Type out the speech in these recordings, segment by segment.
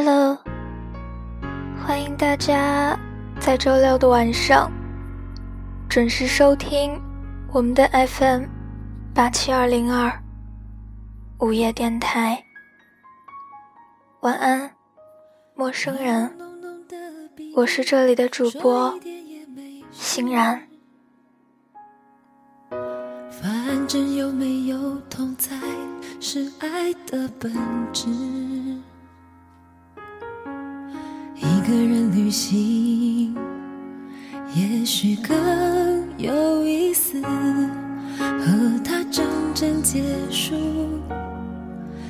Hello，欢迎大家在周六的晚上准时收听我们的 FM 八七二零二午夜电台。晚安，陌生人，我是这里的主播欣然。反正有没有同在，是爱的本质。个人旅行也许更有意思，和他真正结束，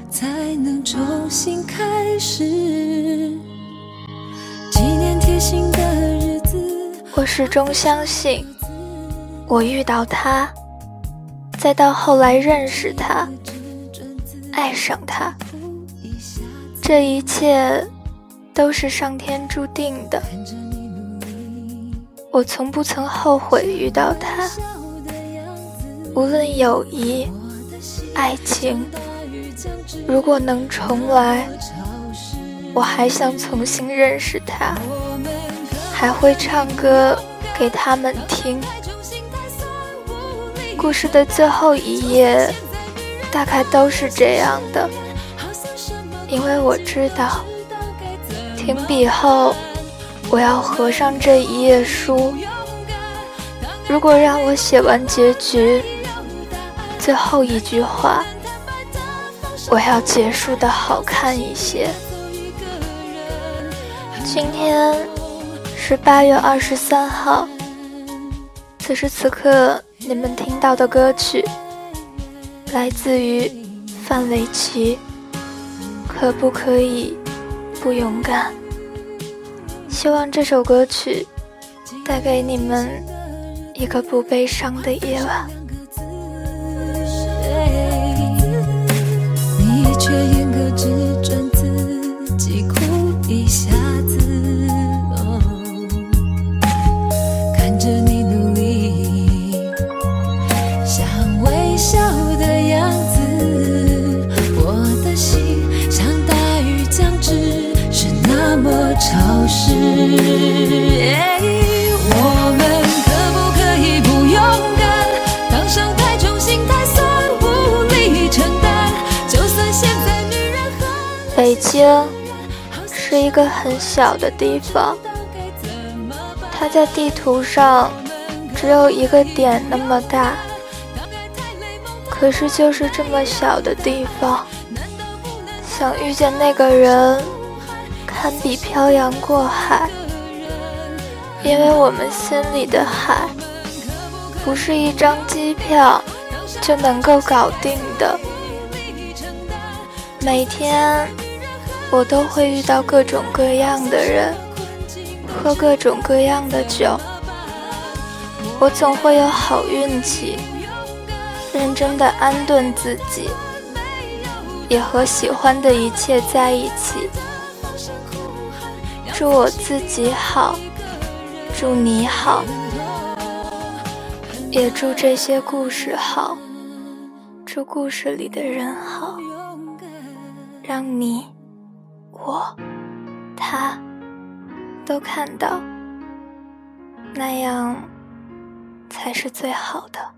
才能重新开始。纪念贴心的日子，我始终相信，我遇到他，再到后来认识他，爱上他，这一切。都是上天注定的，我从不曾后悔遇到他。无论友谊、爱情，如果能重来，我还想重新认识他，还会唱歌给他们听。故事的最后一页，大概都是这样的，因为我知道。停笔后，我要合上这一页书。如果让我写完结局，最后一句话，我要结束的好看一些。今天是八月二十三号，此时此刻你们听到的歌曲，来自于范玮琪。可不可以不勇敢？希望这首歌曲带给你们一个不悲伤的夜晚。小的地方，它在地图上只有一个点那么大。可是就是这么小的地方，想遇见那个人，堪比漂洋过海。因为我们心里的海，不是一张机票就能够搞定的。每天。我都会遇到各种各样的人，喝各种各样的酒。我总会有好运气，认真的安顿自己，也和喜欢的一切在一起。祝我自己好，祝你好，也祝这些故事好，祝故事里的人好，让你。我，他，都看到那样才是最好的。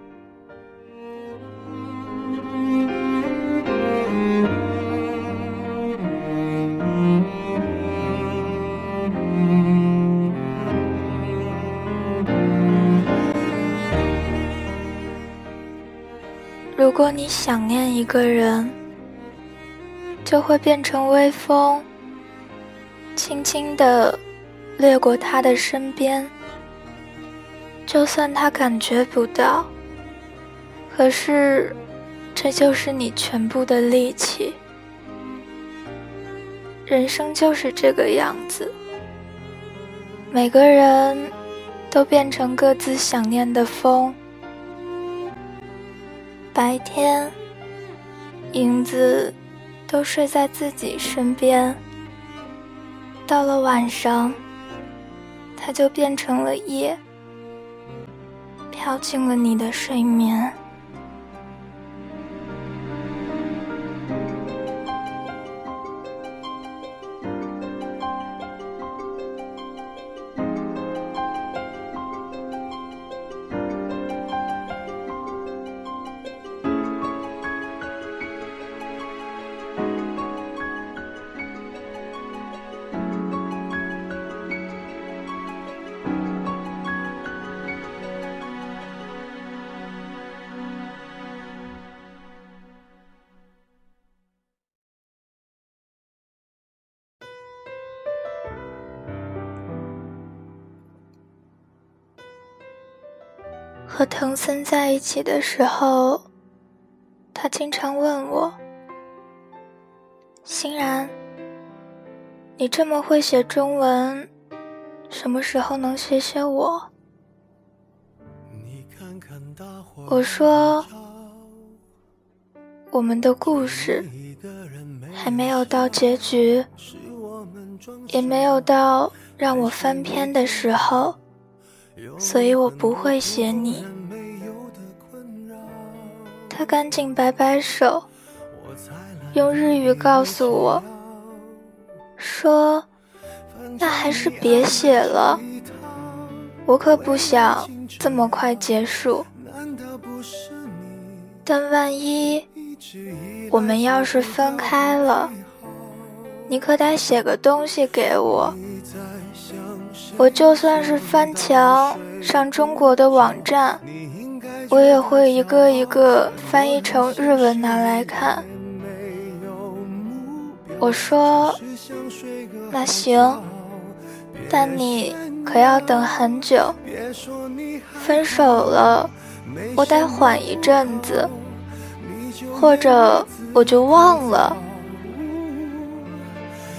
如果你想念一个人，就会变成微风，轻轻地掠过他的身边。就算他感觉不到，可是这就是你全部的力气。人生就是这个样子，每个人都变成各自想念的风。白天，影子都睡在自己身边。到了晚上，它就变成了夜，飘进了你的睡眠。和森在一起的时候，他经常问我：“欣然，你这么会写中文，什么时候能写写我？”我说：“我们的故事还没有到结局，也没有到让我翻篇的时候。”所以我不会写你。他赶紧摆摆手，用日语告诉我，说：“那还是别写了，我可不想这么快结束。但万一我们要是分开了，你可得写个东西给我。”我就算是翻墙上中国的网站，我也会一个一个翻译成日文拿来看。我说：“那行，但你可要等很久。分手了，我得缓一阵子，或者我就忘了。”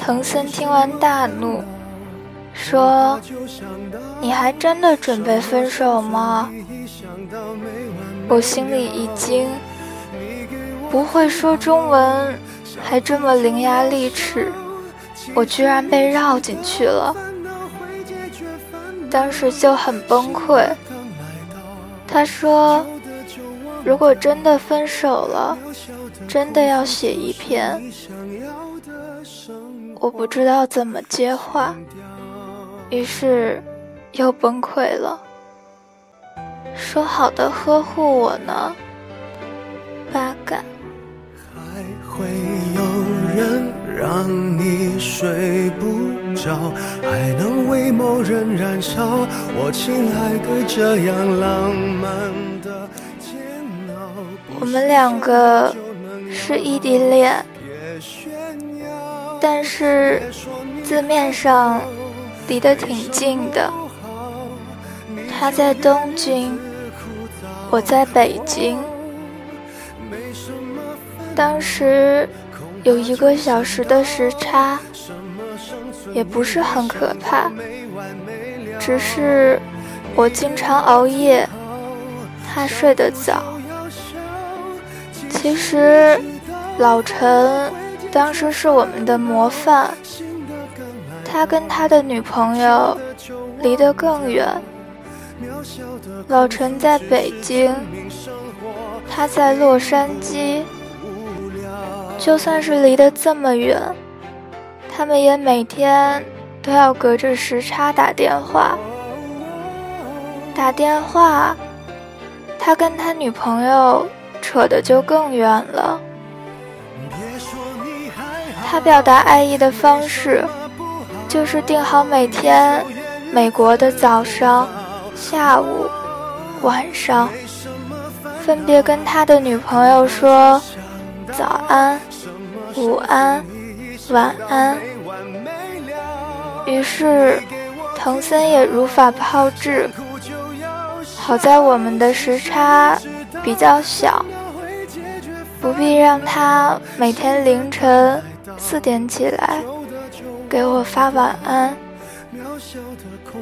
藤森听完大怒。说：“你还真的准备分手吗？”我心里一惊，不会说中文，还这么伶牙俐齿，我居然被绕进去了。当时就很崩溃。他说：“如果真的分手了，真的要写一篇。”我不知道怎么接话。于是，又崩溃了。说好的呵护我呢，八嘎。还会有人让你睡不着，还能为某人燃烧。我亲爱的，这样浪漫的煎熬。我们两个是异地恋，但是字面上。离得挺近的。他在东京，我在北京。当时有一个小时的时差，也不是很可怕，只是我经常熬夜，他睡得早。其实老陈当时是我们的模范，他跟他的女朋友离得更远。老陈在北京，他在洛杉矶。就算是离得这么远，他们也每天都要隔着时差打电话。打电话，他跟他女朋友扯的就更远了。他表达爱意的方式，就是定好每天美国的早上。下午、晚上，分别跟他的女朋友说早安、午安、晚安。于是，藤森也如法炮制。好在我们的时差比较小，不必让他每天凌晨四点起来给我发晚安。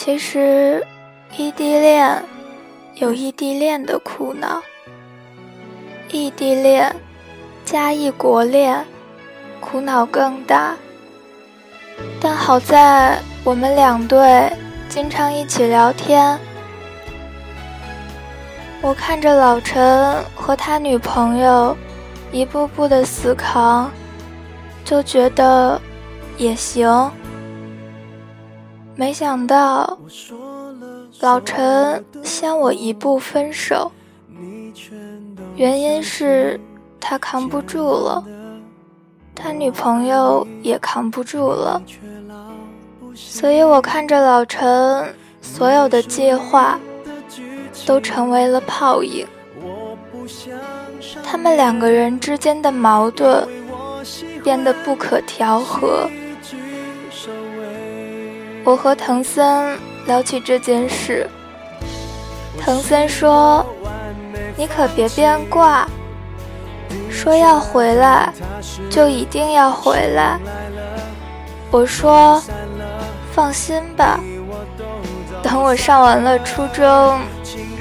其实，异地恋有异地恋的苦恼，异地恋加异国恋，苦恼更大。但好在我们两队经常一起聊天，我看着老陈和他女朋友一步步的死扛，就觉得也行。没想到，老陈先我一步分手，原因是他扛不住了，他女朋友也扛不住了，所以我看着老陈所有的计划都成为了泡影，他们两个人之间的矛盾变得不可调和。我和藤森聊起这件事，藤森说：“你可别变卦，说要回来就一定要回来。”我说：“放心吧，等我上完了初中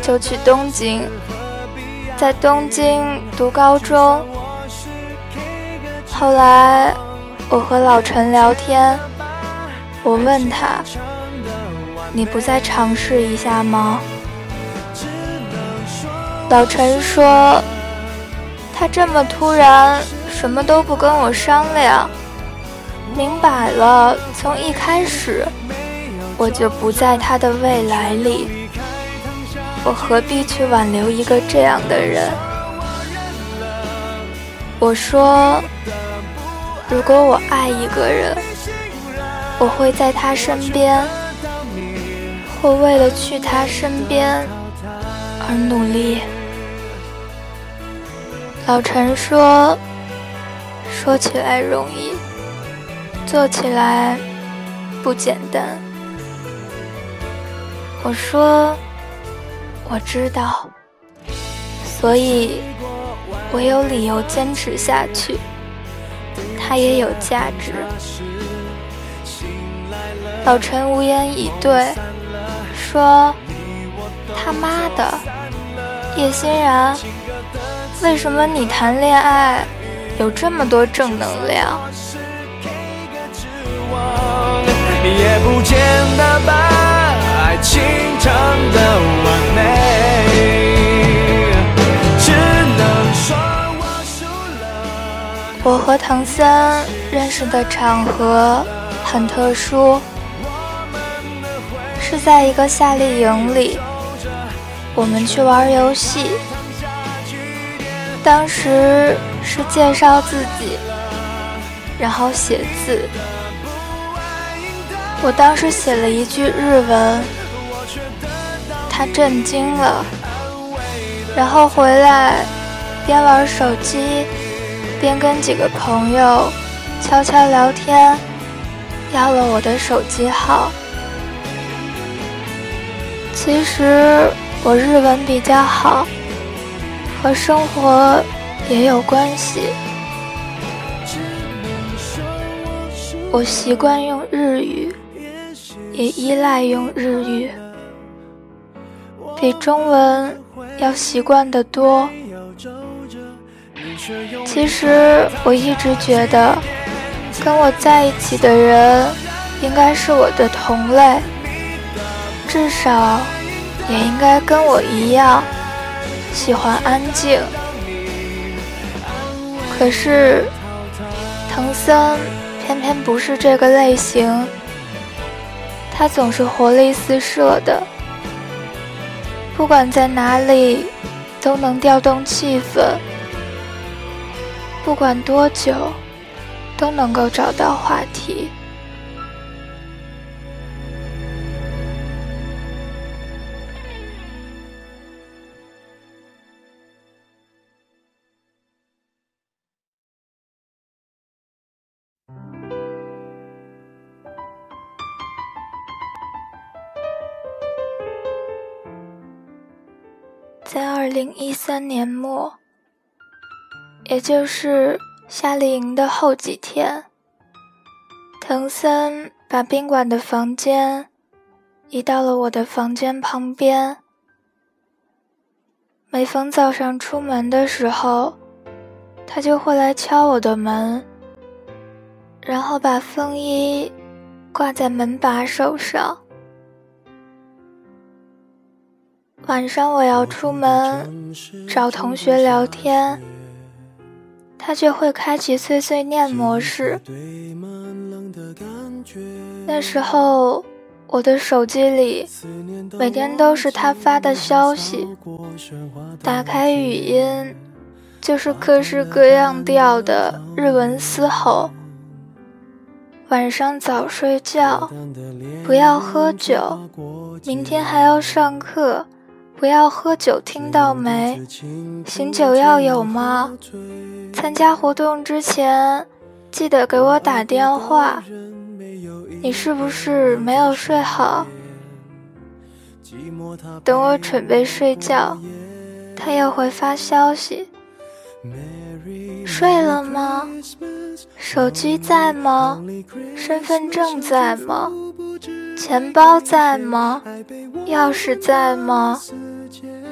就去东京，在东京读高中。”后来我和老陈聊天。我问他：“你不再尝试一下吗？”老陈说：“他这么突然，什么都不跟我商量，明摆了，从一开始我就不在他的未来里，我何必去挽留一个这样的人？”我说：“如果我爱一个人。”我会在他身边，会为了去他身边而努力。老陈说：“说起来容易，做起来不简单。”我说：“我知道，所以我有理由坚持下去，他也有价值。”老陈无言以对，说：“他妈的，叶欣然，为什么你谈恋爱有这么多正能量。也不见得把爱情唱得完美，只能说我输了。我和唐三认识的场合很特殊，是在一个夏令营里，我们去玩游戏，当时是介绍自己，然后写字。我当时写了一句日文，他震惊了，然后回来边玩手机边跟几个朋友悄悄聊天，要了我的手机号。其实我日文比较好，和生活也有关系，我习惯用日语。也依赖用日语，比中文要习惯得多。其实我一直觉得，跟我在一起的人应该是我的同类，至少也应该跟我一样喜欢安静。可是，藤森偏偏不是这个类型。他总是活力四射的，不管在哪里都能调动气氛，不管多久都能够找到话题。在二零一三年末，也就是夏令营的后几天，藤森把宾馆的房间移到了我的房间旁边。每逢早上出门的时候，他就会来敲我的门，然后把风衣挂在门把手上。晚上我要出门找同学聊天，他就会开启碎碎念模式。那时候我的手机里每天都是他发的消息，打开语音就是各式各样调的日文嘶吼。晚上早睡觉，不要喝酒，明天还要上课。不要喝酒，听到没？醒酒药有吗？参加活动之前记得给我打电话。你是不是没有睡好？等我准备睡觉，他又会发消息。睡了吗？手机在吗？身份证在吗？钱包在吗？钥匙在吗？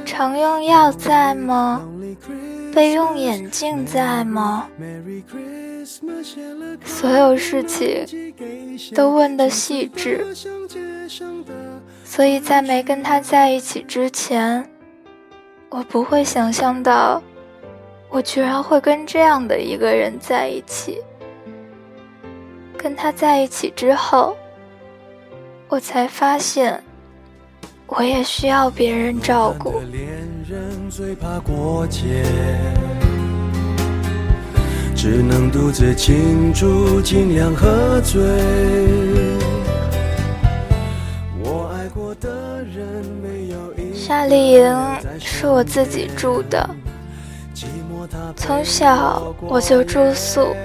常用药在吗？备用眼镜在吗？所有事情都问的细致，所以在没跟他在一起之前，我不会想象到，我居然会跟这样的一个人在一起。跟他在一起之后，我才发现。我也需要别人照顾。只能独自庆祝，尽量喝醉。夏令营是我自己住的，从小我就住宿，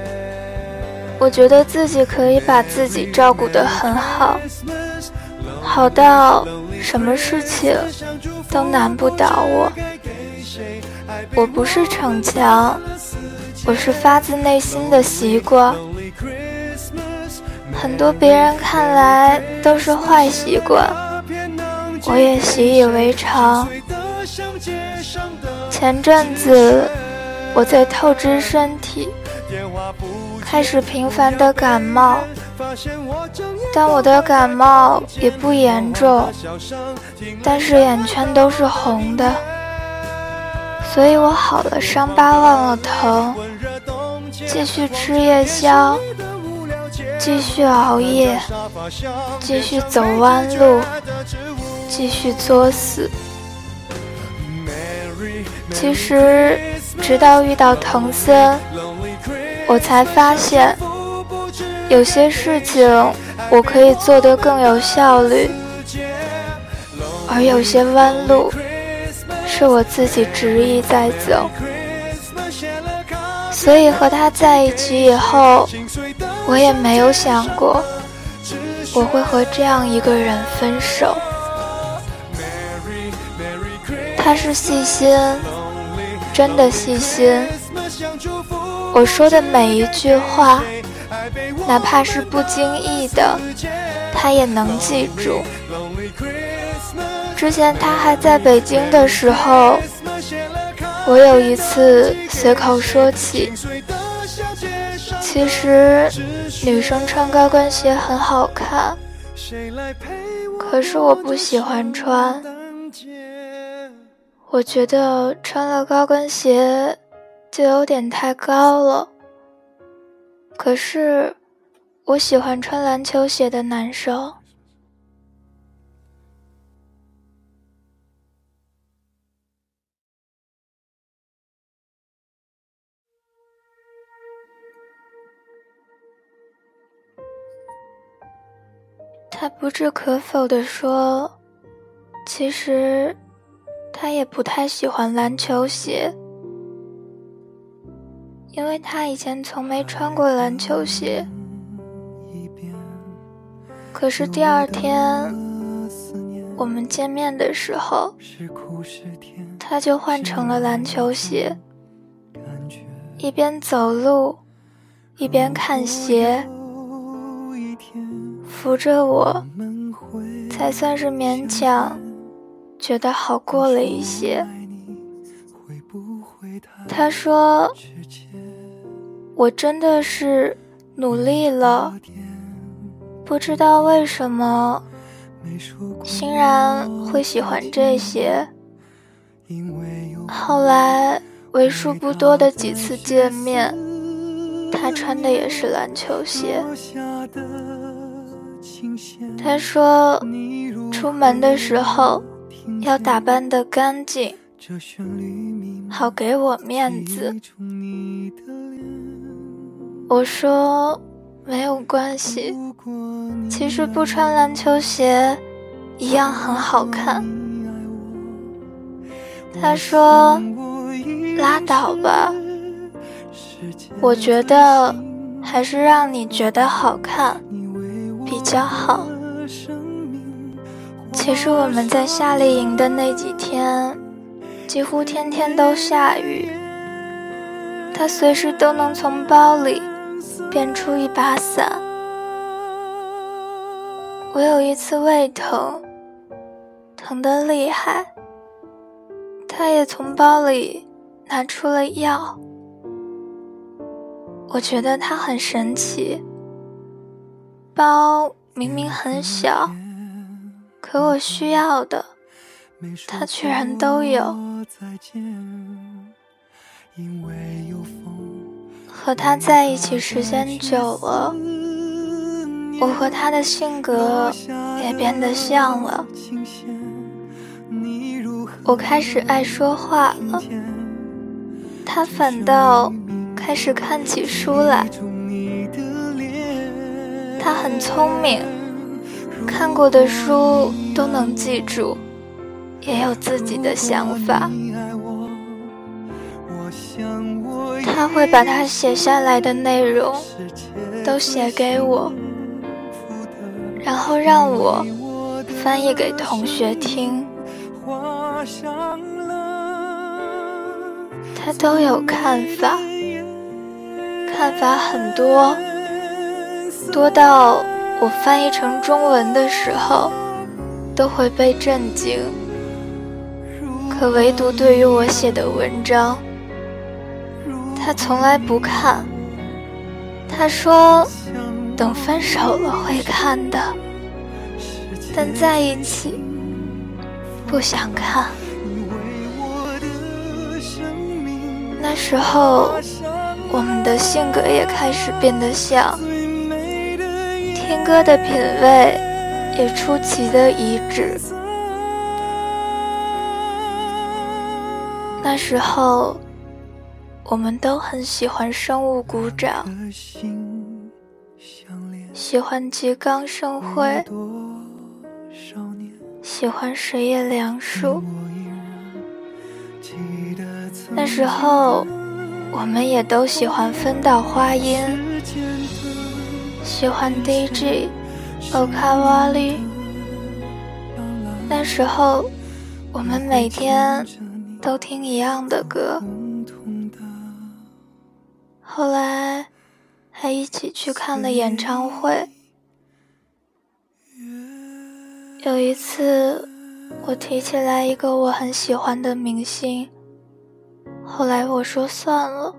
我觉得自己可以把自己照顾得很好，好到。什么事情都难不倒我。我不是逞强，我是发自内心的习惯。很多别人看来都是坏习惯，我也习以为常。前阵子我在透支身体，开始频繁的感冒，但我的感冒也不严重，但是眼圈都是红的，所以我好了伤疤忘了疼，继续吃夜宵，继续熬夜，继续走弯路，继续作死。其实，直到遇到藤森，我才发现，有些事情我可以做得更有效率，而有些弯路是我自己执意在走。所以和他在一起以后，我也没有想过我会和这样一个人分手。他是细心。真的细心，我说的每一句话，哪怕是不经意的，他也能记住。之前他还在北京的时候，我有一次随口说起，其实女生穿高跟鞋很好看，可是我不喜欢穿。我觉得穿了高跟鞋就有点太高了。可是我喜欢穿篮球鞋的男生。他不置可否地说：“其实。”他也不太喜欢篮球鞋，因为他以前从没穿过篮球鞋。可是第二天我们见面的时候，他就换成了篮球鞋，一边走路一边看鞋，扶着我，才算是勉强。觉得好过了一些。他说：“我真的是努力了，不知道为什么欣然会喜欢这些。后来为数不多的几次见面，他穿的也是篮球鞋。他说，出门的时候。”要打扮的干净，好给我面子。我说没有关系，其实不穿篮球鞋一样很好看。他说拉倒吧，我觉得还是让你觉得好看比较好。其实我们在夏令营的那几天，几乎天天都下雨。他随时都能从包里变出一把伞。我有一次胃疼，疼得厉害，他也从包里拿出了药。我觉得他很神奇，包明明很小。可我需要的，他居然都有。和他在一起时间久了，我和他的性格也变得像了。我开始爱说话了，他反倒开始看起书来。他很聪明。看过的书都能记住，也有自己的想法。他会把他写下来的内容都写给我，然后让我翻译给同学听。他都有看法，看法很多，多到。我翻译成中文的时候，都会被震惊。可唯独对于我写的文章，他从来不看，他说等分手了会看的，但在一起不想看。那时候，我们的性格也开始变得像，听歌的品味也出奇的一致。那时候，我们都很喜欢生物鼓掌，喜欢吉冈盛辉，喜欢水野凉树。那时候，我们也都喜欢分岛花音，喜欢 DJ Okawali。那时候，我们每天都听一样的歌。后来，还一起去看了演唱会。有一次，我提起来一个我很喜欢的明星。后来我说算了，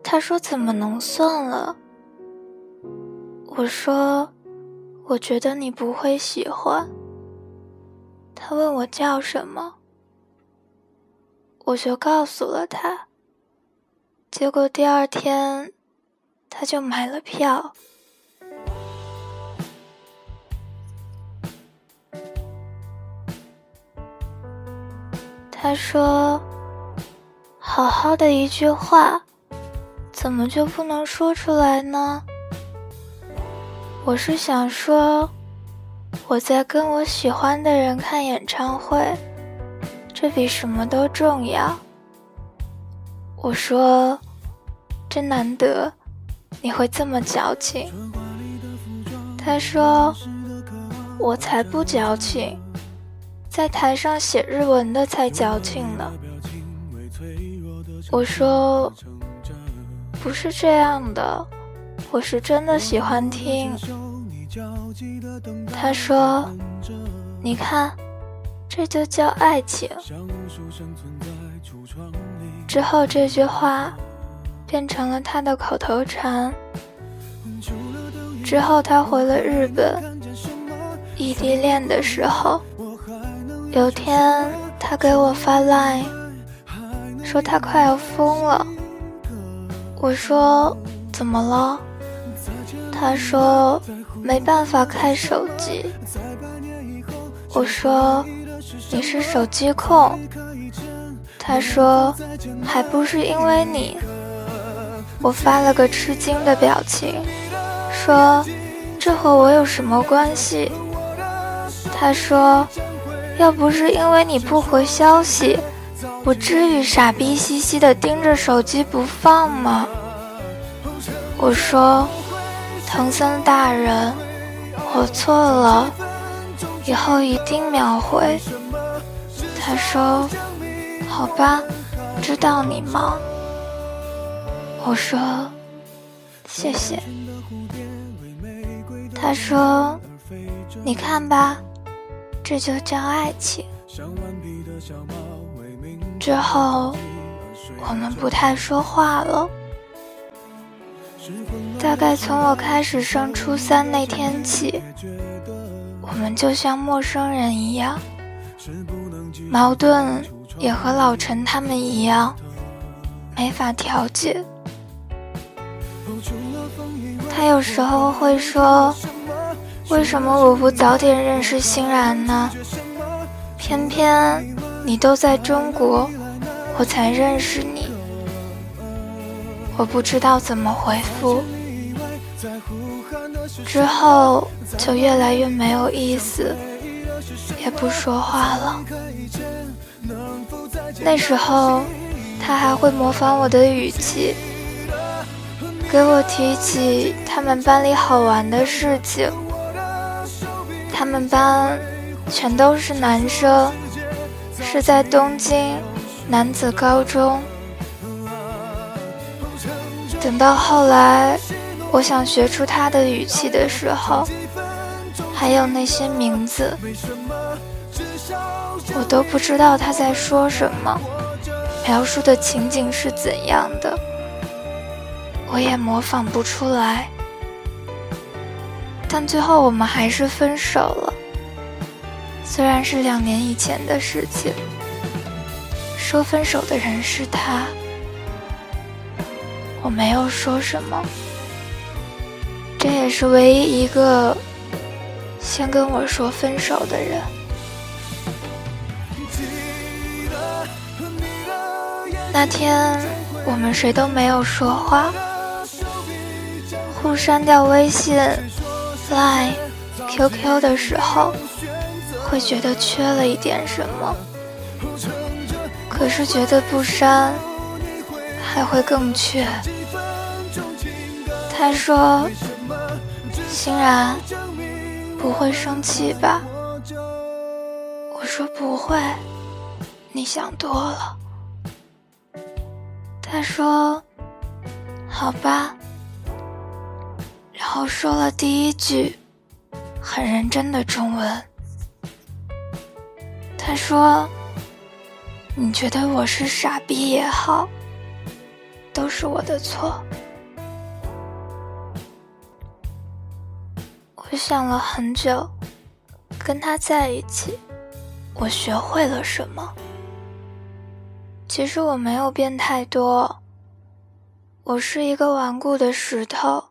他说怎么能算了？我说我觉得你不会喜欢。他问我叫什么，我就告诉了他。结果第二天他就买了票。他说。好好的一句话，怎么就不能说出来呢？我是想说，我在跟我喜欢的人看演唱会，这比什么都重要。我说，真难得，你会这么矫情。他说，我才不矫情，在台上写日文的才矫情呢。我说，不是这样的，我是真的喜欢听。他说，你看，这就叫爱情。之后这句话变成了他的口头禅。之后他回了日本，异地恋的时候，有天他给我发 line。说他快要疯了，我说怎么了？他说没办法开手机。我说你是手机控。他说还不是因为你。我发了个吃惊的表情，说这和我有什么关系？他说要不是因为你不回消息。我至于傻逼兮兮的盯着手机不放吗？我说，藤森大人，我错了，以后一定秒回。他说，好吧，知道你忙。我说，谢谢。他说，你看吧，这就叫爱情。之后，我们不太说话了。大概从我开始上初三那天起，我们就像陌生人一样，矛盾也和老陈他们一样，没法调解。他有时候会说：“为什么我不早点认识欣然呢？偏偏……”你都在中国，我才认识你。我不知道怎么回复，之后就越来越没有意思，也不说话了。那时候，他还会模仿我的语气，给我提起他们班里好玩的事情。他们班全都是男生。是在东京男子高中。等到后来，我想学出他的语气的时候，还有那些名字，我都不知道他在说什么，描述的情景是怎样的。我也模仿不出来。但最后我们还是分手了，虽然是两年以前的事情。说分手的人是他，我没有说什么。这也是唯一一个先跟我说分手的人。那天我们谁都没有说话，互删掉微信、Line、QQ 的时候，会觉得缺了一点什么。可是觉得不删，还会更缺。他说：“欣然，不会生气吧？”我说：“不会，你想多了。”他说：“好吧。”然后说了第一句很认真的中文。他说。你觉得我是傻逼也好，都是我的错。我想了很久，跟他在一起，我学会了什么？其实我没有变太多，我是一个顽固的石头。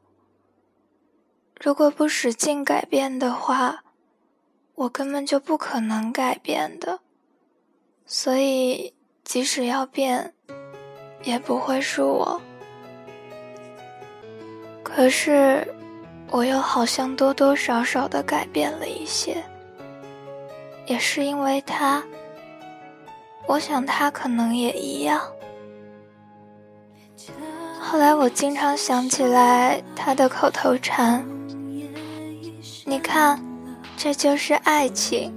如果不使劲改变的话，我根本就不可能改变的。所以，即使要变，也不会是我。可是，我又好像多多少少的改变了一些，也是因为他。我想他可能也一样。后来，我经常想起来他的口头禅：“你看，这就是爱情。”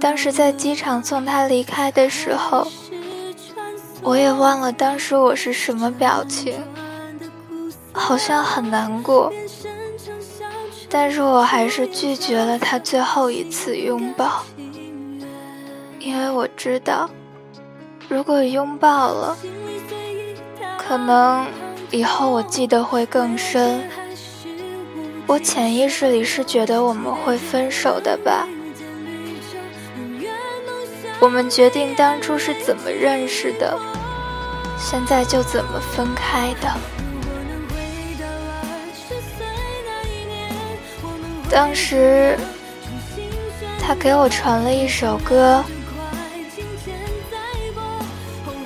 当时在机场送他离开的时候，我也忘了当时我是什么表情，好像很难过，但是我还是拒绝了他最后一次拥抱，因为我知道，如果拥抱了，可能以后我记得会更深。我潜意识里是觉得我们会分手的吧。我们决定当初是怎么认识的，现在就怎么分开的。当时他给我传了一首歌，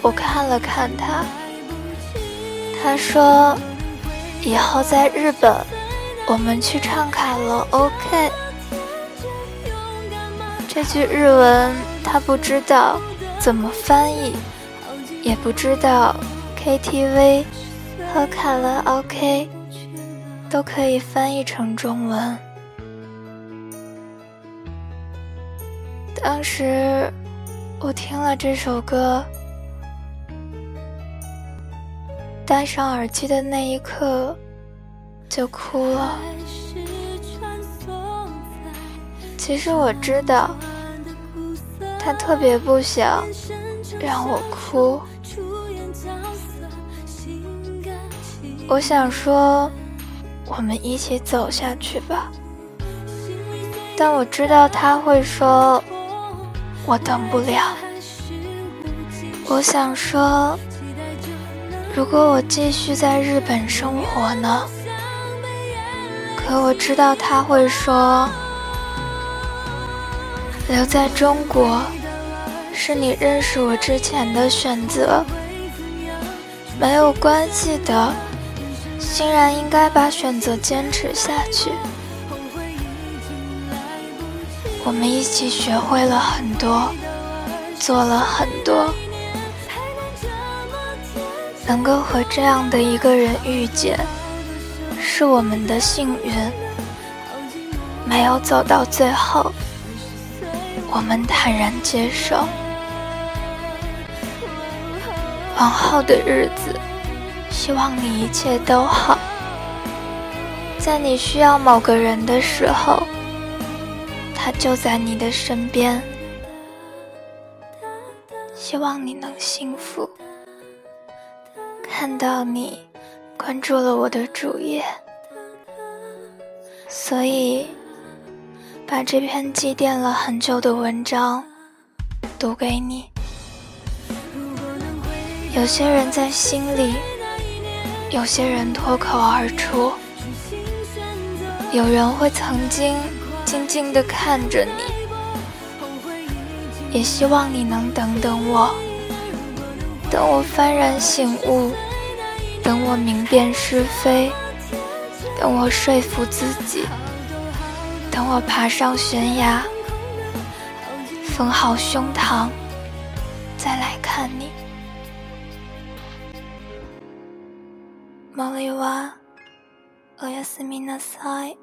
我看了看他，他说：“以后在日本，我们去唱卡拉 OK。”这句日文。他不知道怎么翻译，也不知道 KTV 和卡拉 OK 都可以翻译成中文。当时我听了这首歌，戴上耳机的那一刻就哭了。其实我知道。他特别不想让我哭，我想说，我们一起走下去吧。但我知道他会说，我等不了。我想说，如果我继续在日本生活呢？可我知道他会说。留在中国，是你认识我之前的选择，没有关系的。欣然应该把选择坚持下去。我们一起学会了很多，做了很多，能够和这样的一个人遇见，是我们的幸运。没有走到最后。我们坦然接受，往后的日子，希望你一切都好。在你需要某个人的时候，他就在你的身边。希望你能幸福。看到你关注了我的主页，所以把这篇积淀了很久的文章读给你。有些人在心里，有些人脱口而出，有人会曾经静静地看着你。也希望你能等等我，等我幡然醒悟，等我明辨是非，等我说服自己，等我爬上悬崖，缝好胸膛，再来看你。玛丽娃，我要斯米纳塞。